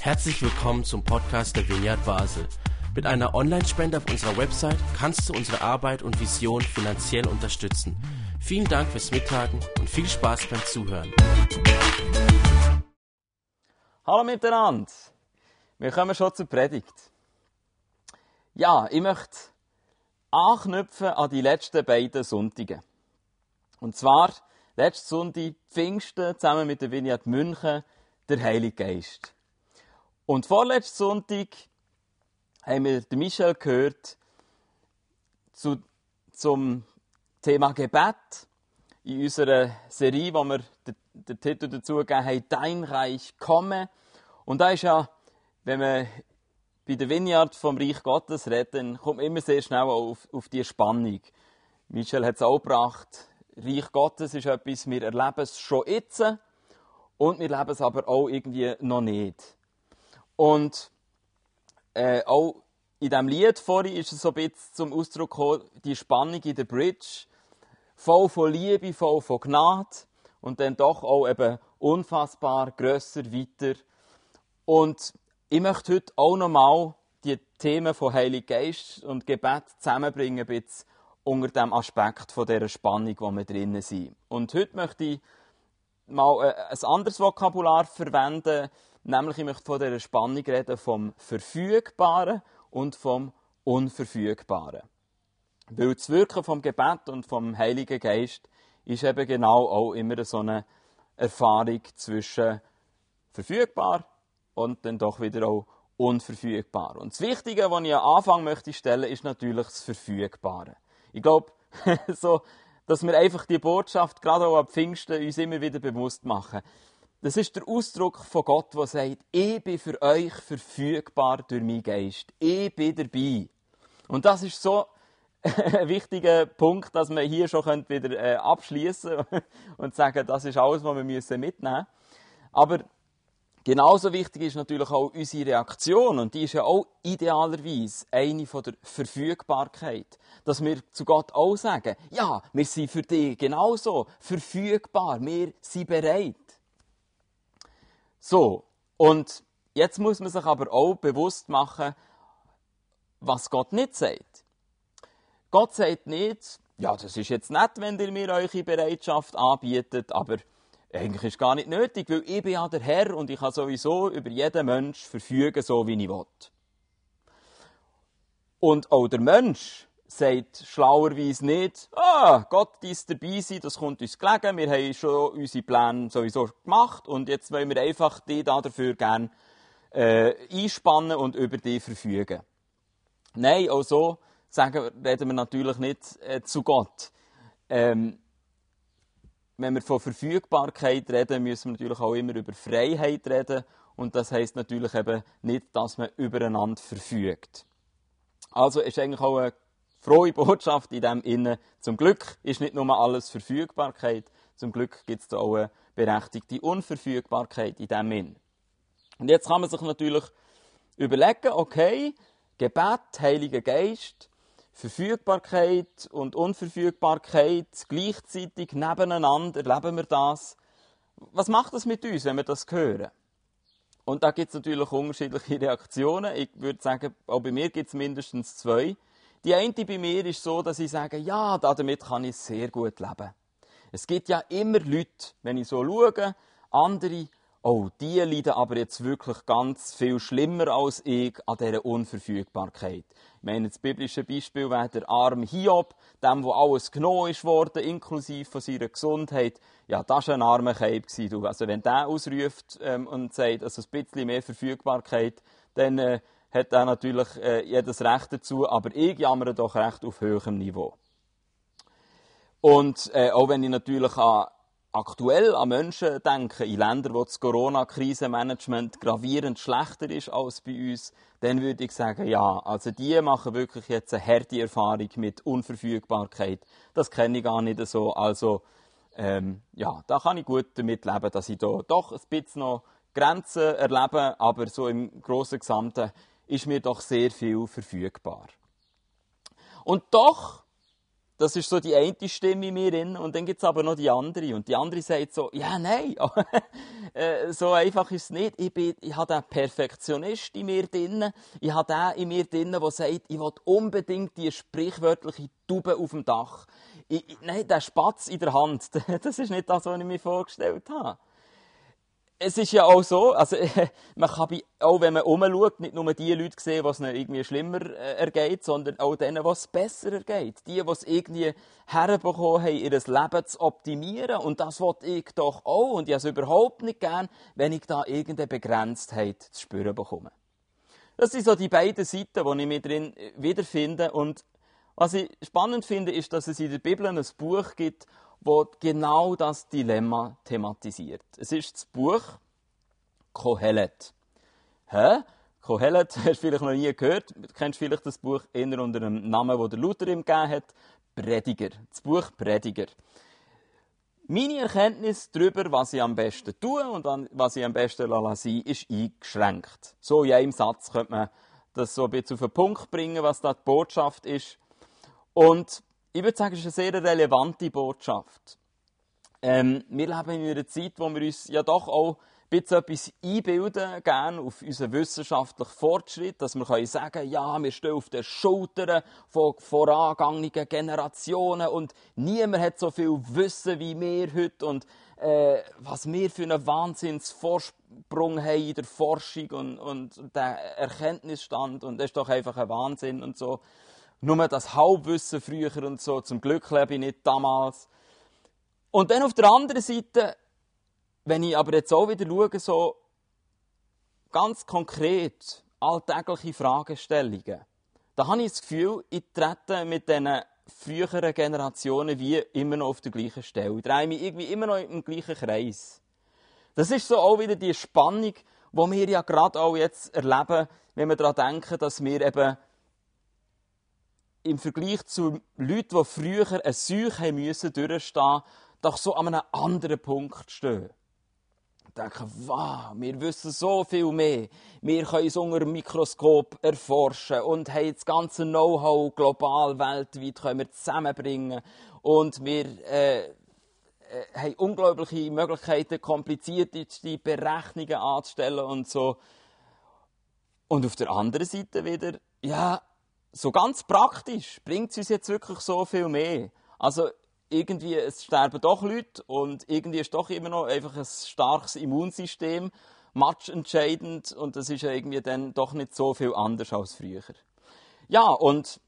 Herzlich willkommen zum Podcast der Vineyard Basel. Mit einer Online-Spende auf unserer Website kannst du unsere Arbeit und Vision finanziell unterstützen. Vielen Dank fürs Mittagen und viel Spaß beim Zuhören. Hallo miteinander. Wir kommen schon zur Predigt. Ja, ich möchte anknüpfen an die letzten beiden Sonntage. Und zwar letzten Sonntag Pfingsten zusammen mit der Vineyard München, der Heilige Geist. Und vorletzten Sonntag haben wir den Michel gehört zu, zum Thema Gebet in unserer Serie, wo wir den, den Titel dazu gegeben haben, Dein Reich komme. Und da ist ja, wenn man bei der Vineyard vom Reich Gottes redet, dann kommt man immer sehr schnell auf, auf die Spannung. Michel hat es auch gebracht. Reich Gottes ist etwas, wir erleben es schon jetzt und wir leben es aber auch irgendwie noch nicht. Und äh, auch in diesem Lied vorhin ist es so ein bisschen zum Ausdruck gekommen, die Spannung in der Bridge, voll von Liebe, voll von Gnade und dann doch auch eben unfassbar grösser, weiter. Und ich möchte heute auch nochmal die Themen von Heilig Geist und Gebet zusammenbringen, ein bisschen unter dem Aspekt von dieser Spannung, wo wir drinnen sind. Und heute möchte ich mal äh, ein anderes Vokabular verwenden, nämlich ich möchte von dieser Spannung reden vom Verfügbaren und vom Unverfügbaren. Weil das Wirken vom Gebet und vom Heiligen Geist ist eben genau auch immer so eine Erfahrung zwischen verfügbar und dann doch wieder auch unverfügbar. Und das Wichtige, was ich am Anfang möchte stellen, ist natürlich das Verfügbare. Ich glaube, so, dass wir einfach die Botschaft, gerade auch am Pfingsten, uns immer wieder bewusst machen. Das ist der Ausdruck von Gott, der sagt, ich bin für euch verfügbar durch meinen Geist. Ich bin dabei. Und das ist so ein wichtiger Punkt, dass wir hier schon wieder äh, abschließen und sagen, das ist alles, was wir mitnehmen müssen. Aber Genauso wichtig ist natürlich auch unsere Reaktion und die ist ja auch idealerweise eine von der Verfügbarkeit. Dass wir zu Gott auch sagen, ja, wir sind für dich genauso verfügbar, wir sind bereit. So, und jetzt muss man sich aber auch bewusst machen, was Gott nicht sagt. Gott sagt nicht, ja, das ist jetzt nett, wenn ihr mir eure Bereitschaft anbietet, aber eigentlich ist es gar nicht nötig, weil ich bin ja der Herr und ich kann sowieso über jeden Mensch verfügen, so wie ich will. Und auch der Mensch sagt schlauerweise nicht, ah, Gott ist dabei sein, das kommt uns gelegen, wir haben schon unsere Pläne sowieso gemacht und jetzt wollen wir einfach die dafür gerne äh, einspannen und über die verfügen. Nein, auch so sagen, reden wir natürlich nicht äh, zu Gott. Ähm, wenn wir von Verfügbarkeit reden, müssen wir natürlich auch immer über Freiheit reden. Und das heißt natürlich eben nicht, dass man übereinander verfügt. Also ist eigentlich auch eine frohe Botschaft in dem Innen. Zum Glück ist nicht nur alles Verfügbarkeit, zum Glück gibt es da auch eine berechtigte Unverfügbarkeit in dem Innen. Und jetzt kann man sich natürlich überlegen, okay, Gebet, Heiliger Geist, Verfügbarkeit und Unverfügbarkeit gleichzeitig nebeneinander, erleben wir das. Was macht das mit uns, wenn wir das hören? Und da gibt es natürlich unterschiedliche Reaktionen. Ich würde sagen, auch bei mir gibt es mindestens zwei. Die eine bei mir ist so, dass ich sage, ja, damit kann ich sehr gut leben. Es gibt ja immer Leute, wenn ich so schaue, andere, oh, die leiden aber jetzt wirklich ganz viel schlimmer als ich an dieser Unverfügbarkeit. Ich meine, das biblische Beispiel wäre der arme Hiob, dem, wo alles genommen worden, inklusive von seiner Gesundheit. Ja, das war ein armer Keib. Also wenn der ausruft ähm, und sagt, also ein bisschen mehr Verfügbarkeit, dann äh, hat er natürlich äh, jedes Recht dazu, aber ich jammere doch recht auf höherem Niveau. Und äh, auch wenn ich natürlich an aktuell an Menschen denken, in Ländern, wo das Corona-Krisenmanagement gravierend schlechter ist als bei uns, dann würde ich sagen, ja, also die machen wirklich jetzt eine harte Erfahrung mit Unverfügbarkeit. Das kenne ich gar nicht so. Also, ähm, ja, da kann ich gut damit leben, dass ich da doch ein bisschen noch Grenzen erlebe, aber so im großen Gesamten ist mir doch sehr viel verfügbar. Und doch das ist so die eine Stimme in mir drin. Und dann gibt es aber noch die andere. Und die andere sagt so, ja, nein, äh, so einfach ist es nicht. Ich, bin, ich habe den Perfektionist in mir drin. Ich habe den in mir drin, der sagt, ich will unbedingt die sprichwörtliche Taube auf dem Dach. Ich, nein, der Spatz in der Hand, das ist nicht das, was ich mir vorgestellt habe es ist ja auch so, also, man kann bei, auch wenn man umschaut, nicht nur die Leute sehen, was es irgendwie schlimmer äh, ergeht, sondern auch denen, was es besser ergeht. Die, die es irgendwie herbekommen haben, ihr Leben zu optimieren. Und das wollte ich doch auch. Und ich habe es überhaupt nicht gern, wenn ich da irgendeine Begrenztheit zu spüren bekomme. Das sind so die beiden Seiten, die ich mir drin äh, wiederfinde. Und was ich spannend finde, ist, dass es in der Bibel ein Buch gibt, wo genau das Dilemma thematisiert. Es ist das Buch Kohelet. Hä? Kohelet hast du vielleicht noch nie gehört. Du kennst vielleicht das Buch eher unter dem Namen, den der Luther ihm gegeben hat. Prediger. Das Buch Prediger. Meine Erkenntnis darüber, was ich am besten tue und was ich am besten lasse, ist eingeschränkt. So in einem Satz könnte man das so ein bisschen auf den Punkt bringen, was da die Botschaft ist. Und ich würde sagen, es ist eine sehr relevante Botschaft. Ähm, wir leben in einer Zeit, wo wir uns ja doch auch ein bisschen etwas einbilden, gerne auf unseren wissenschaftlichen Fortschritt, dass wir können sagen ja, wir stehen auf den Schultern von vorangegangenen Generationen und niemand hat so viel Wissen wie wir heute und äh, was wir für einen Wahnsinnsvorsprung haben in der Forschung und, und der Erkenntnisstand und das ist doch einfach ein Wahnsinn und so nur das Halbwissen früher und so. Zum Glück lebe ich nicht damals. Und dann auf der anderen Seite, wenn ich aber jetzt auch wieder schaue, so ganz konkret alltägliche Fragestellungen, da habe ich das Gefühl, ich trete mit diesen früheren Generationen wie immer noch auf der gleichen Stelle. Ich drehe mich irgendwie immer noch im gleichen Kreis. Das ist so auch wieder die Spannung, die wir ja gerade auch jetzt erleben, wenn wir daran denken, dass wir eben im Vergleich zu Leuten, die früher eine Seuche müssen, durchstehen, doch so an einem anderen Punkt stehen. Ich denke, wow, wir wissen so viel mehr. Wir können es unter dem Mikroskop erforschen und haben das ganze Know-how global, weltweit können wir zusammenbringen. Und wir äh, äh, haben unglaubliche Möglichkeiten, komplizierte Berechnungen anzustellen und so. Und auf der anderen Seite wieder, ja, so ganz praktisch bringt es uns jetzt wirklich so viel mehr. Also irgendwie, es sterben doch Leute und irgendwie ist doch immer noch einfach ein starkes Immunsystem matchentscheidend und das ist ja irgendwie dann doch nicht so viel anders als früher. Ja, und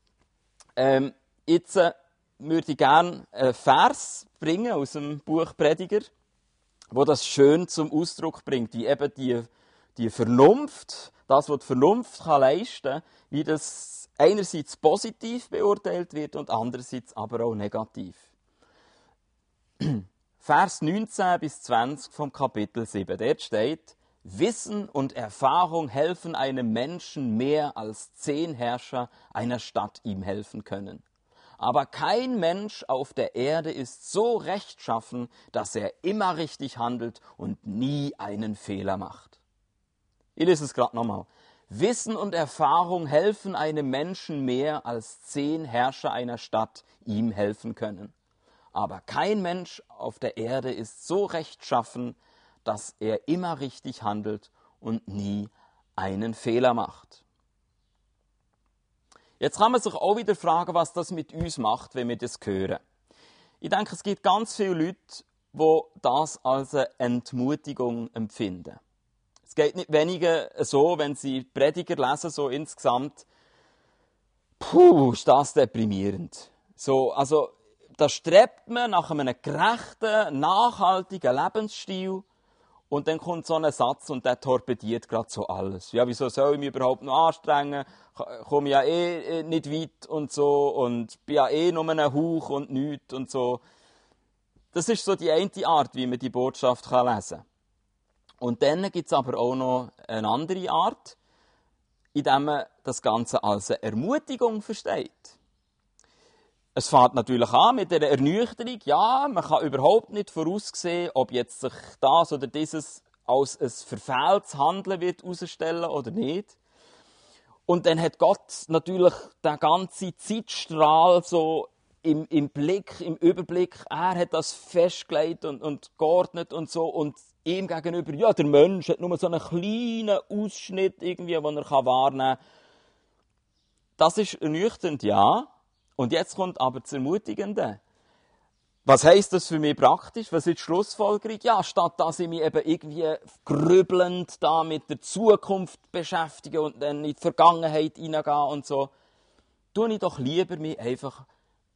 ähm, jetzt äh, würde ich gerne einen Vers bringen aus dem Buch Prediger, wo das schön zum Ausdruck bringt, wie eben die, die Vernunft, das, was die Vernunft kann leisten kann, wie das einerseits positiv beurteilt wird und andererseits aber auch negativ. Vers 19 bis 20 vom Kapitel 7. Dort steht, Wissen und Erfahrung helfen einem Menschen mehr als zehn Herrscher einer Stadt ihm helfen können. Aber kein Mensch auf der Erde ist so rechtschaffen, dass er immer richtig handelt und nie einen Fehler macht. Ich lese es gerade nochmal. Wissen und Erfahrung helfen einem Menschen mehr, als zehn Herrscher einer Stadt ihm helfen können. Aber kein Mensch auf der Erde ist so rechtschaffen, dass er immer richtig handelt und nie einen Fehler macht. Jetzt kann man sich auch wieder fragen, was das mit uns macht, wenn wir das hören. Ich denke, es gibt ganz viele Leute, die das als eine Entmutigung empfinden geht nicht weniger so, wenn Sie Prediger lesen, so insgesamt. Puh, ist das deprimierend. So, also, da strebt man nach einem gerechten, nachhaltigen Lebensstil. Und dann kommt so ein Satz und der torpediert gerade so alles. Ja, wieso soll ich mich überhaupt noch anstrengen? Komme ja eh, eh nicht weit und so und bin ja eh nur ein Hauch und nichts und so. Das ist so die eine Art, wie man die Botschaft lesen kann. Und dann gibt es aber auch noch eine andere Art, in der man das Ganze als eine Ermutigung versteht. Es fängt natürlich an mit der Ernüchterung. Ja, man kann überhaupt nicht voraussehen, ob jetzt sich das oder dieses als ein verfehltes Handeln wird herausstellen oder nicht. Und dann hat Gott natürlich den ganzen Zeitstrahl so im, im Blick, im Überblick, er hat das festgelegt und, und geordnet und so und ihm gegenüber, ja, der Mensch hat nur so einen kleinen Ausschnitt irgendwie, den er wahrnehmen kann. Das ist ernüchternd, ja. Und jetzt kommt aber das Ermutigende. Was heisst das für mich praktisch? Was ist die Schlussfolgerung? Ja, statt dass ich mich eben irgendwie grübelnd da mit der Zukunft beschäftige und dann in die Vergangenheit hineingehe und so, tue ich doch lieber mich einfach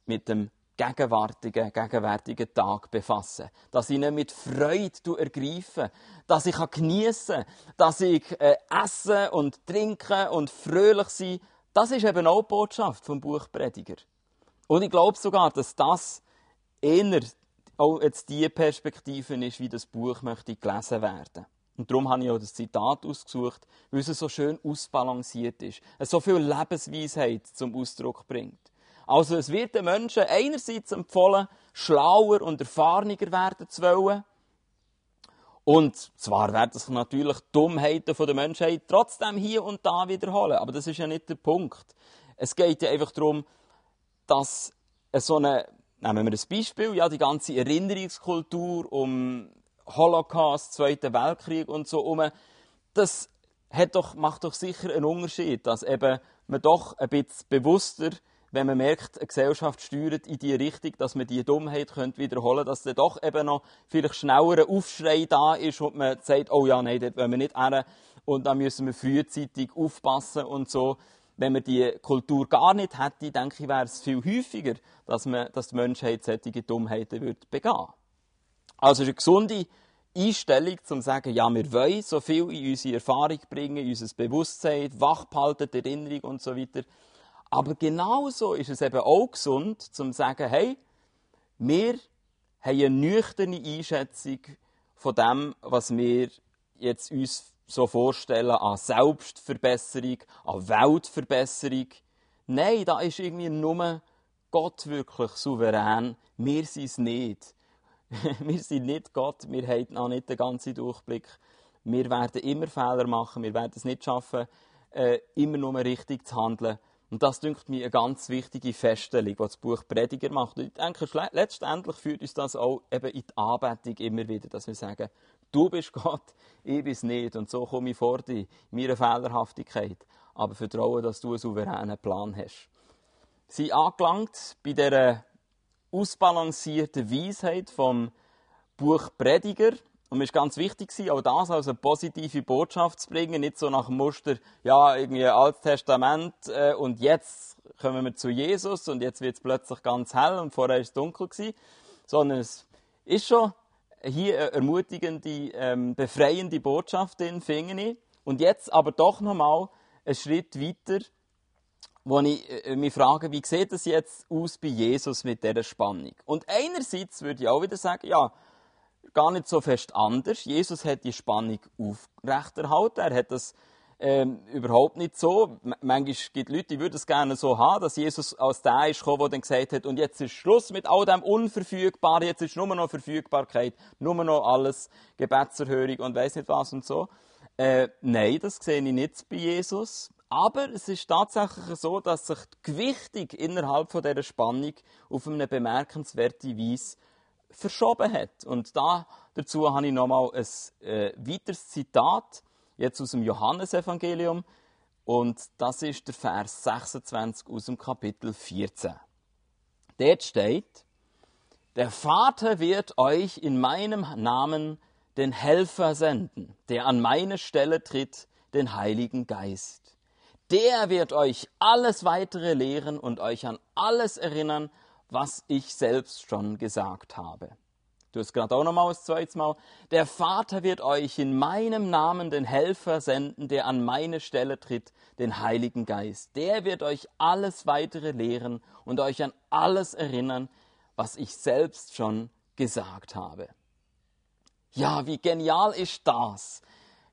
mit dem gegenwärtigen, gegenwärtigen Tag befassen. Dass ich ihn mit Freude ergreife. Dass ich geniessen kann. Dass ich äh, essen und trinken und fröhlich sein Das ist eben auch die Botschaft vom Buch Prediger. Und ich glaube sogar, dass das eher auch jetzt die Perspektive ist, wie das Buch möchte gelesen werden. Und darum habe ich auch das Zitat ausgesucht, weil es so schön ausbalanciert ist. Es so viel Lebensweisheit zum Ausdruck bringt. Also es wird den Menschen einerseits empfohlen, schlauer und erfahrener werden zu wollen. Und zwar werden sich natürlich Dummheiten der Menschheit trotzdem hier und da wiederholen. Aber das ist ja nicht der Punkt. Es geht ja einfach darum, dass so eine, nehmen wir ein Beispiel, ja, die ganze Erinnerungskultur um Holocaust, Zweiten Weltkrieg und so um, das doch, macht doch sicher einen Unterschied, dass eben man doch ein bisschen bewusster wenn man merkt, eine Gesellschaft steuert in die Richtung, dass man die Dummheit könnte wiederholen könnte, dass dann doch eben noch vielleicht schneller ein Aufschrei da ist und man sagt, oh ja, nein, dort wollen wir nicht hin und dann müssen wir frühzeitig aufpassen und so. Wenn man die Kultur gar nicht hätte, denke ich, wäre es viel häufiger, dass, man, dass die Menschheit solche Dummheiten würde begehen Also es ist eine gesunde Einstellung, um zu sagen, ja, wir wollen so viel in unsere Erfahrung bringen, in unser Bewusstsein, wachbehalten, Erinnerung und so weiter. Aber genauso ist es eben auch gesund, zu sagen, hey, wir haben eine nüchterne Einschätzung von dem, was wir jetzt uns so vorstellen an Selbstverbesserung, an Weltverbesserung. Nein, da ist irgendwie nur Gott wirklich souverän. Wir sind es nicht. wir sind nicht Gott, wir haben noch nicht den ganzen Durchblick. Wir werden immer Fehler machen, wir werden es nicht schaffen, äh, immer nur richtig zu handeln. Und das dünkt mir eine ganz wichtige Feststellung, die das Buch Prediger macht. Und ich denke, letztendlich führt uns das auch eben in die Anbetung immer wieder, dass wir sagen, du bist Gott, ich bin es nicht. Und so komme ich vor dir, in meiner Fehlerhaftigkeit. Aber vertraue, dass du einen souveränen Plan hast. Sie angelangt bei dieser ausbalancierten Weisheit vom Buch Prediger. Und mir ist ganz wichtig, auch das als eine positive Botschaft zu bringen, nicht so nach dem Muster, ja, irgendwie Altes Testament äh, und jetzt kommen wir zu Jesus und jetzt wird es plötzlich ganz hell und vorher war es dunkel gewesen, sondern es ist schon hier eine ermutigende, ähm, befreiende Botschaft in ich. Und jetzt aber doch nochmal einen Schritt weiter, wo ich äh, mich frage, wie sieht es jetzt aus bei Jesus mit dieser Spannung? Und einerseits würde ich auch wieder sagen, ja, gar nicht so fest anders. Jesus hat die Spannung aufrechterhalten. Er hat das ähm, überhaupt nicht so. Manchmal gibt es Leute, die würden es gerne so haben, dass Jesus als der ist gekommen, der gesagt hat, und jetzt ist Schluss mit all dem Unverfügbaren, jetzt ist nur noch Verfügbarkeit, nur noch alles Gebetserhörung und weiß nicht was und so. Äh, nein, das sehe ich nicht bei Jesus. Aber es ist tatsächlich so, dass sich die Gewichtung innerhalb dieser Spannung auf eine bemerkenswerte Weise verschoben hat. Und da, dazu habe ich nochmal ein äh, weiteres Zitat, jetzt aus dem Johannesevangelium. Und das ist der Vers 26 aus dem Kapitel 14. Dort steht, der Vater wird euch in meinem Namen den Helfer senden, der an meine Stelle tritt, den Heiligen Geist. Der wird euch alles weitere lehren und euch an alles erinnern, was ich selbst schon gesagt habe. Du hast gerade auch nochmal das zweite Mal. Der Vater wird euch in meinem Namen den Helfer senden, der an meine Stelle tritt, den Heiligen Geist. Der wird euch alles weitere lehren und euch an alles erinnern, was ich selbst schon gesagt habe. Ja, wie genial ist das?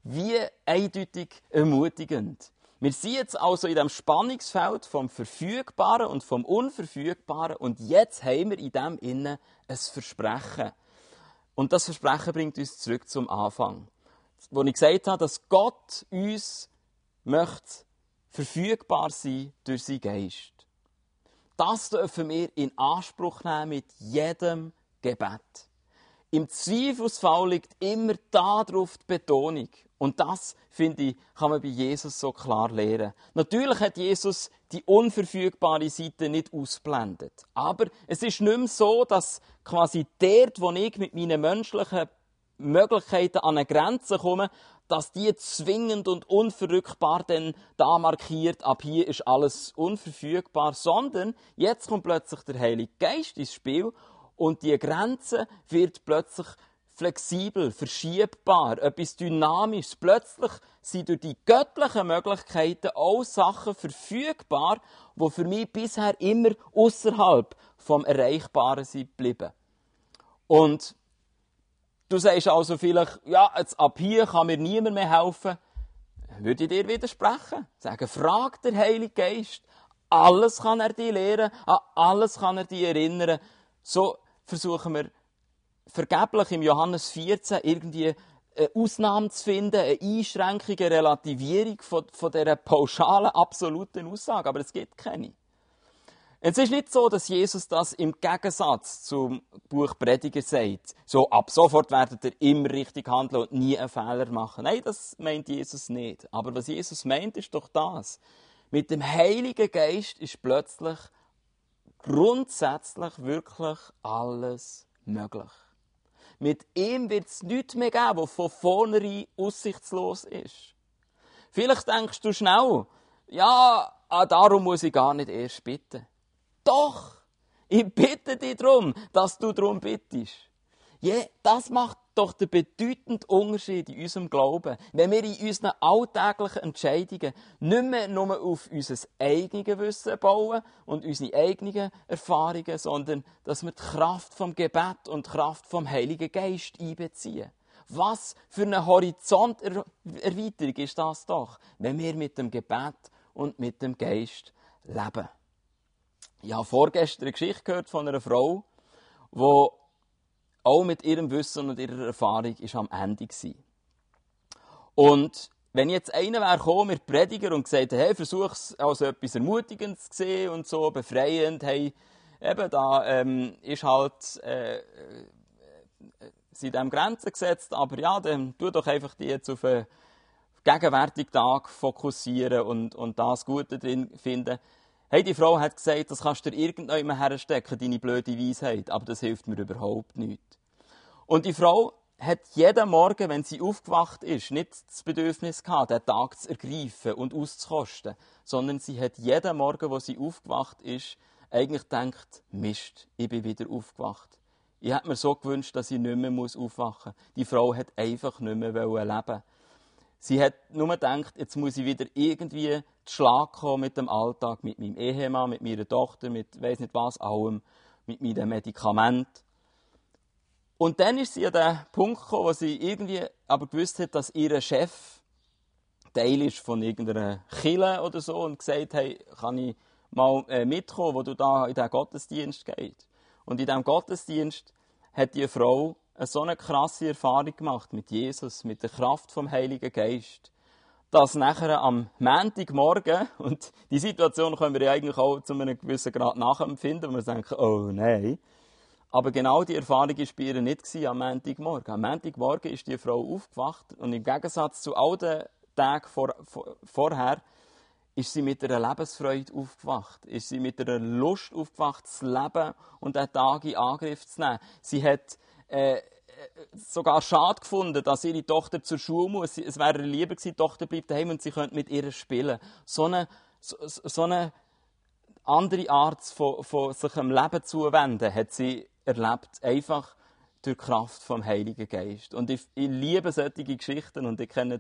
Wie eindeutig ermutigend. Wir sind jetzt also in dem Spannungsfeld vom Verfügbaren und vom Unverfügbaren und jetzt haben wir in dem Innen ein Versprechen. Und das Versprechen bringt uns zurück zum Anfang, wo ich gesagt habe, dass Gott uns möchte verfügbar sein durch seinen Geist. das dürfen wir in Anspruch nehmen mit jedem Gebet. Im Zweifelsfall liegt immer darauf die Betonung. Und das, finde ich, kann man bei Jesus so klar lernen. Natürlich hat Jesus die unverfügbare Seite nicht ausblendet. Aber es ist nicht mehr so, dass quasi dort, wo ich mit meinen menschlichen Möglichkeiten an eine Grenze komme, dass die zwingend und unverrückbar denn da markiert, ab hier ist alles unverfügbar, sondern jetzt kommt plötzlich der Heilige Geist ins Spiel und die Grenze wird plötzlich flexibel, verschiebbar, etwas Dynamisches. Plötzlich sind durch die göttlichen Möglichkeiten auch Sachen verfügbar, die für mich bisher immer außerhalb vom Erreichbaren sind geblieben. Und du sagst also vielleicht, ja, jetzt ab hier kann mir niemand mehr helfen. Würde ich dir widersprechen? Sagen, frag der Heilige Geist. Alles kann er dir lehren, an alles kann er dich erinnern. So versuchen wir vergeblich im Johannes 14 irgendwie eine Ausnahme zu finden, eine Einschränkung, eine Relativierung von, von dieser pauschalen, absoluten Aussage. Aber es gibt keine. Es ist nicht so, dass Jesus das im Gegensatz zum Buch Prediger sagt. So, ab sofort werdet ihr immer richtig handeln und nie einen Fehler machen. Nein, das meint Jesus nicht. Aber was Jesus meint, ist doch das. Mit dem Heiligen Geist ist plötzlich grundsätzlich wirklich alles möglich. Mit ihm wird es nichts mehr geben, was von vornherein aussichtslos ist. Vielleicht denkst du schnell, ja, ah, darum muss ich gar nicht erst bitten. Doch, ich bitte dich darum, dass du darum bittest. Ja, das macht doch den bedeutenden Unterschied in unserem Glauben, wenn wir in unseren alltäglichen Entscheidungen nicht mehr nur auf unser eigenes Wissen bauen und unsere eigenen Erfahrungen, sondern dass wir die Kraft vom Gebet und die Kraft vom Heiligen Geist einbeziehen. Was für eine Horizonterweiterung ist das doch, wenn wir mit dem Gebet und mit dem Geist leben. Ich habe vorgestern eine Geschichte gehört von einer Frau, die auch mit ihrem Wissen und ihrer Erfahrung ist am Ende war. Und wenn jetzt einer wäre gekommen mit Prediger und gesagt hey, versuch es als etwas Ermutigendes zu sehen und so, befreiend, hey, eben, da ähm, ist halt, äh, äh, sind dem Grenzen gesetzt, aber ja, dann tu doch einfach die jetzt auf einen gegenwärtigen Tag fokussieren und, und das Gute drin finden. Hey, die Frau hat gesagt, das kannst du dir irgendjemand herstecken, deine blöde Weisheit, aber das hilft mir überhaupt nicht. Und die Frau hat jeden Morgen, wenn sie aufgewacht ist, nicht das Bedürfnis gehabt, den Tag zu ergreifen und auszukosten, sondern sie hat jeden Morgen, wo sie aufgewacht ist, eigentlich gedacht, Mist, ich bin wieder aufgewacht. Ich hätte mir so gewünscht, dass ich nicht mehr aufwachen muss. Die Frau hat einfach nicht mehr leben Sie hat nur gedacht, jetzt muss ich wieder irgendwie zu Schlag kommen mit dem Alltag, mit meinem Ehemann, mit meiner Tochter, mit weiß nicht was allem, mit meinem Medikament. Und dann ist sie an den Punkt gekommen, wo sie irgendwie aber gewusst hat, dass ihr Chef Teil ist von irgendeiner Kille oder so und gesagt hat, kann ich mal äh, mitkommen, wo du da in diesen Gottesdienst gehst. Und in diesem Gottesdienst hat die Frau eine so eine krasse Erfahrung gemacht mit Jesus, mit der Kraft vom Heiligen Geist, dass nachher am Montagmorgen, und die Situation können wir ja eigentlich auch zu einem gewissen Grad nachempfinden, wo wir denken, oh nein, aber genau die Erfahrung war bei ihr nicht am Montagmorgen. Am Montagmorgen ist die Frau aufgewacht und im Gegensatz zu all den Tagen vor, vor, vorher ist sie mit einer Lebensfreude aufgewacht. Ist sie mit einer Lust aufgewacht, zu leben und den Tag in Angriff zu nehmen. Sie hat äh, sogar schade gefunden, dass ihre Tochter zur Schule muss. Es wäre lieber gewesen, die Tochter bleibt daheim und sie könnte mit ihr spielen. So eine, so, so eine andere Art von, von sich dem Leben zuwenden hat sie erlebt, einfach durch die Kraft vom Heiligen Geist. Und ich, ich liebe solche Geschichten und ich kenne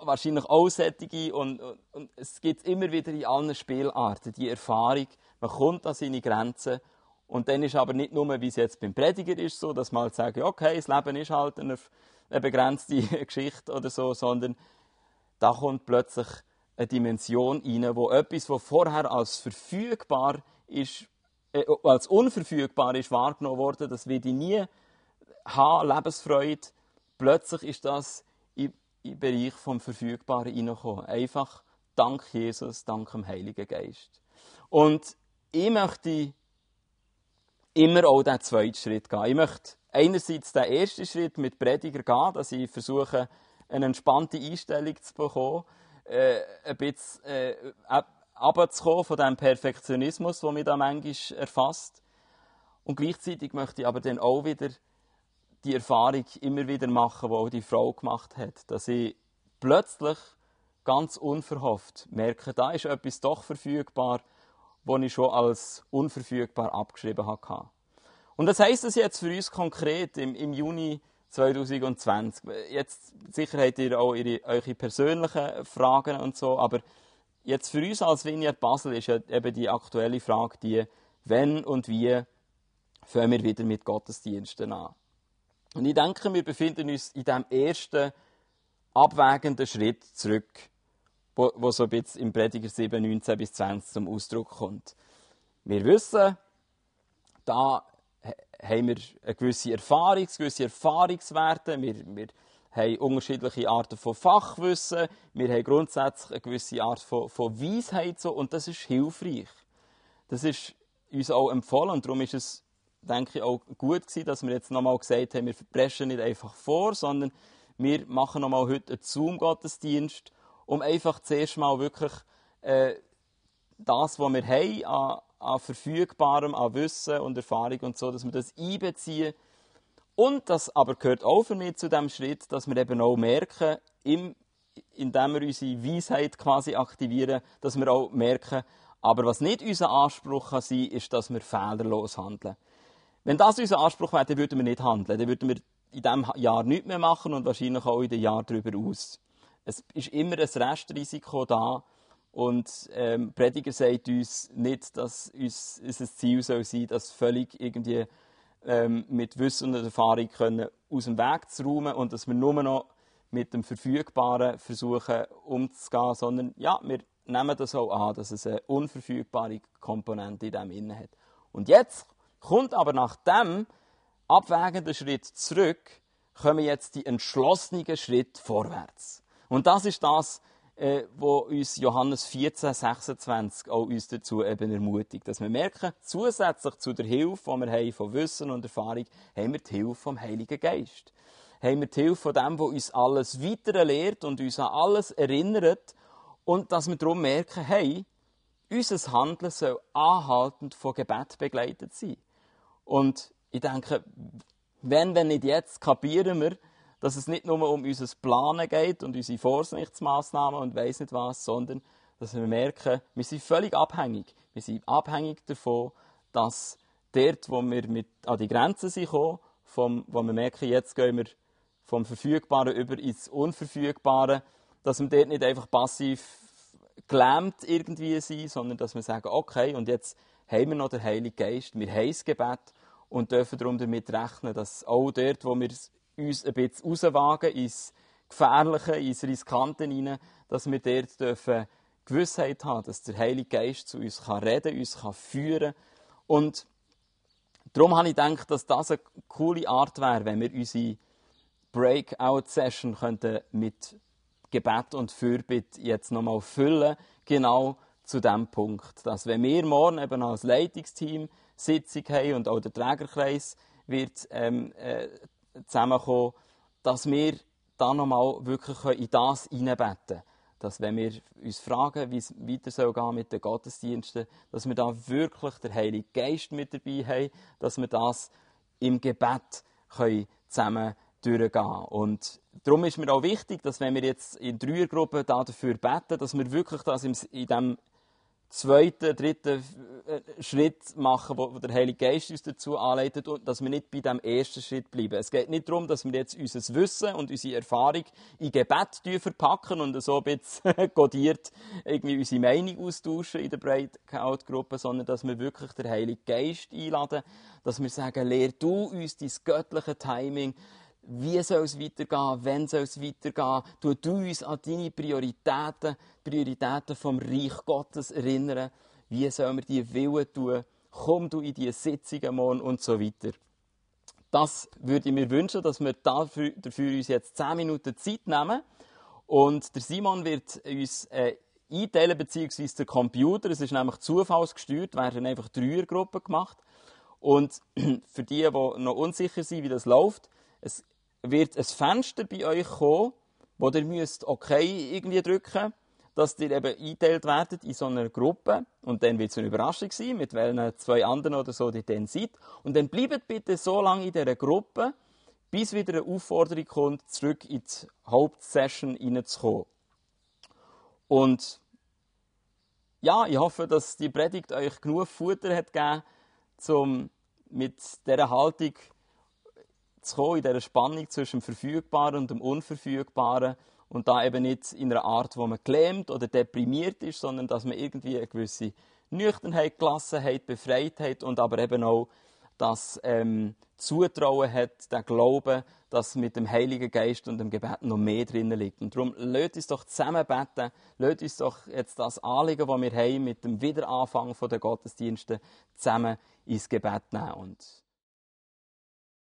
wahrscheinlich auch solche und, und, und es gibt immer wieder in allen Spielarten die Erfahrung, man kommt an seine Grenzen und dann ist aber nicht nur, wie es jetzt beim Prediger ist, so, dass man halt sagt, okay, das Leben ist halt eine, eine begrenzte Geschichte oder so, sondern da kommt plötzlich eine Dimension rein, wo etwas, was vorher als verfügbar ist, äh, als unverfügbar ist wahrgenommen worden, das wird ich nie haben, Lebensfreude. Plötzlich ist das im, im Bereich vom Verfügbaren reingekommen. Einfach dank Jesus, dank dem Heiligen Geist. Und ich möchte immer auch den zweiten Schritt gehen. Ich möchte einerseits den ersten Schritt mit Prediger gehen, dass ich versuche, eine entspannte Einstellung zu bekommen, äh, ein bisschen äh, von dem Perfektionismus, der mich da manchmal erfasst. Und gleichzeitig möchte ich aber dann auch wieder die Erfahrung immer wieder machen, die auch die Frau gemacht hat, dass ich plötzlich ganz unverhofft merke, da ist etwas doch verfügbar, das ich schon als unverfügbar abgeschrieben habe. Und das heißt es jetzt für uns konkret im, im Juni 2020. Jetzt sicher habt ihr auch ihre, eure persönlichen Fragen und so, aber jetzt für uns als Vignette Basel ist ja eben die aktuelle Frage die, wenn und wie fangen wir wieder mit Gottesdiensten an. Und ich denke, wir befinden uns in dem ersten abwägenden Schritt zurück, wo, wo so ein bisschen im Prediger 7, 19 bis 20 zum Ausdruck kommt. Wir wissen, da haben wir eine gewisse Erfahrung, gewisse Erfahrungswerte, wir, wir haben unterschiedliche Arten von Fachwissen, wir haben grundsätzlich eine gewisse Art von, von Weisheit so, und das ist hilfreich. Das ist uns auch empfohlen. Und darum ist es, denke ich, auch gut gewesen, dass wir jetzt nochmal gesagt haben, wir preschen nicht einfach vor, sondern wir machen nochmal heute einen Zoom-Gottesdienst, um einfach zuerst mal wirklich äh, das, was wir haben an, an Verfügbarem, an Wissen und Erfahrung und so, dass wir das einbeziehen. Und das aber gehört auch für mich zu dem Schritt, dass wir eben auch merken, im, indem wir unsere Weisheit quasi aktivieren, dass wir auch merken, aber was nicht unser Anspruch kann sein, ist, dass wir fehlerlos handeln. Wenn das unser Anspruch wäre, dann würden wir nicht handeln. Dann würden wir in diesem Jahr nichts mehr machen und wahrscheinlich auch in den Jahren darüber aus. Es ist immer ein Restrisiko da, und ähm, Prediger sagt uns nicht, dass uns, unser Ziel soll sein dass völlig irgendwie ähm, mit Wissen und Erfahrung können aus dem Weg zu räumen und dass wir nur noch mit dem Verfügbaren versuchen umzugehen, sondern ja, wir nehmen das auch an, dass es eine unverfügbare Komponente in dem Innen hat. Und jetzt kommt aber nach dem abwägenden Schritt zurück, kommen jetzt die entschlossenen Schritt vorwärts. Und das ist das, äh, wo uns Johannes 14, 26 auch uns dazu eben ermutigt. Dass wir merken, zusätzlich zu der Hilfe, die wir haben von Wissen und Erfahrung, haben wir die Hilfe vom Heiligen Geist. Haben wir die Hilfe von dem, der uns alles weiter lehrt und uns an alles erinnert. Und dass wir darum merken, hey, unser Handeln soll anhaltend von Gebet begleitet sein. Und ich denke, wenn, wenn nicht jetzt, kapieren wir, dass es nicht nur um unser Planen geht und unsere Vorsichtsmaßnahmen und weiss nicht was, sondern dass wir merken, wir sind völlig abhängig. Wir sind abhängig davon, dass dort, wo wir mit an die Grenzen sind gekommen, vom, wo wir merken, jetzt gehen wir vom Verfügbaren über ins Unverfügbare, dass wir dort nicht einfach passiv gelähmt irgendwie sind, sondern dass wir sagen, okay, und jetzt haben wir noch den Heiligen Geist, wir haben das Gebet und dürfen darum damit rechnen, dass auch dort, wo wir uns ein bisschen rauswagen ins Gefährliche, ins Riskante hinein, dass wir dort dürfen Gewissheit haben, dass der Heilige Geist zu uns kann reden, uns kann führen. Und darum habe ich gedacht, dass das eine coole Art wäre, wenn wir unsere Breakout-Session mit Gebet und Fürbitte jetzt nochmal füllen, genau zu dem Punkt, dass wenn wir morgen eben als Leitungsteam Sitzung haben und auch der Trägerkreis wird ähm, äh, zusammenkommen, dass wir dann nochmal wirklich in das hineinbeten können. Dass, wenn wir uns fragen, wie es weiter soll mit den Gottesdiensten, dass wir da wirklich den Heiligen Geist mit dabei haben, dass wir das im Gebet können zusammen durchgehen. Und darum ist mir auch wichtig, dass wenn wir jetzt in Dreiergruppen dafür beten, dass wir wirklich das in diesem zweiten, dritten äh, Schritt machen, wo, der Heilige Geist uns dazu anleitet dass wir nicht bei dem ersten Schritt bleiben. Es geht nicht darum, dass wir jetzt unser Wissen und unsere Erfahrung in Gebet verpacken und so ein bisschen kodiert irgendwie unsere Meinung austauschen in der Breakout-Gruppe, sondern dass wir wirklich den Heiligen Geist einladen, dass wir sagen, lehr du uns dein göttliche Timing, wie soll es weitergehen? Wann soll es weitergehen? Tu du uns an deine Prioritäten, Prioritäten vom Reich Gottes erinnern. Wie sollen wir die Willen tun? Komm du in die Sitzungen morgen und so weiter. Das würde ich mir wünschen, dass wir dafür, dafür uns jetzt 10 Minuten Zeit nehmen. Und der Simon wird uns äh, einteilen, beziehungsweise der Computer, es ist nämlich zufallsgesteuert, werden einfach Dreiergruppen gemacht. Und für die, die noch unsicher sind, wie das läuft, es wird ein Fenster bei euch kommen, wo ihr müsst okay irgendwie drücken dass ihr eben eingeteilt werdet in so einer Gruppe. Und dann wird es eine Überraschung sein, mit welchen zwei anderen oder so ihr dann seid. Und dann bleibt bitte so lange in dieser Gruppe, bis wieder eine Aufforderung kommt, zurück in die Hauptsession reinzukommen. Und ja, ich hoffe, dass die Predigt euch genug Futter hat gegeben, um mit dieser Haltung zu kommen, in dieser Spannung zwischen dem Verfügbaren und dem Unverfügbaren. Und da eben nicht in einer Art, wo man gelähmt oder deprimiert ist, sondern dass man irgendwie eine gewisse Nüchternheit, Gelassenheit, Befreitheit und aber eben auch das ähm, Zutrauen hat, der Glaube, dass mit dem Heiligen Geist und dem Gebet noch mehr drinnen liegt. Und darum, lasst uns doch zusammen beten, lasst uns doch jetzt das Anliegen, das wir haben, mit dem Wiederanfang der Gottesdienste zusammen ins Gebet nehmen. Und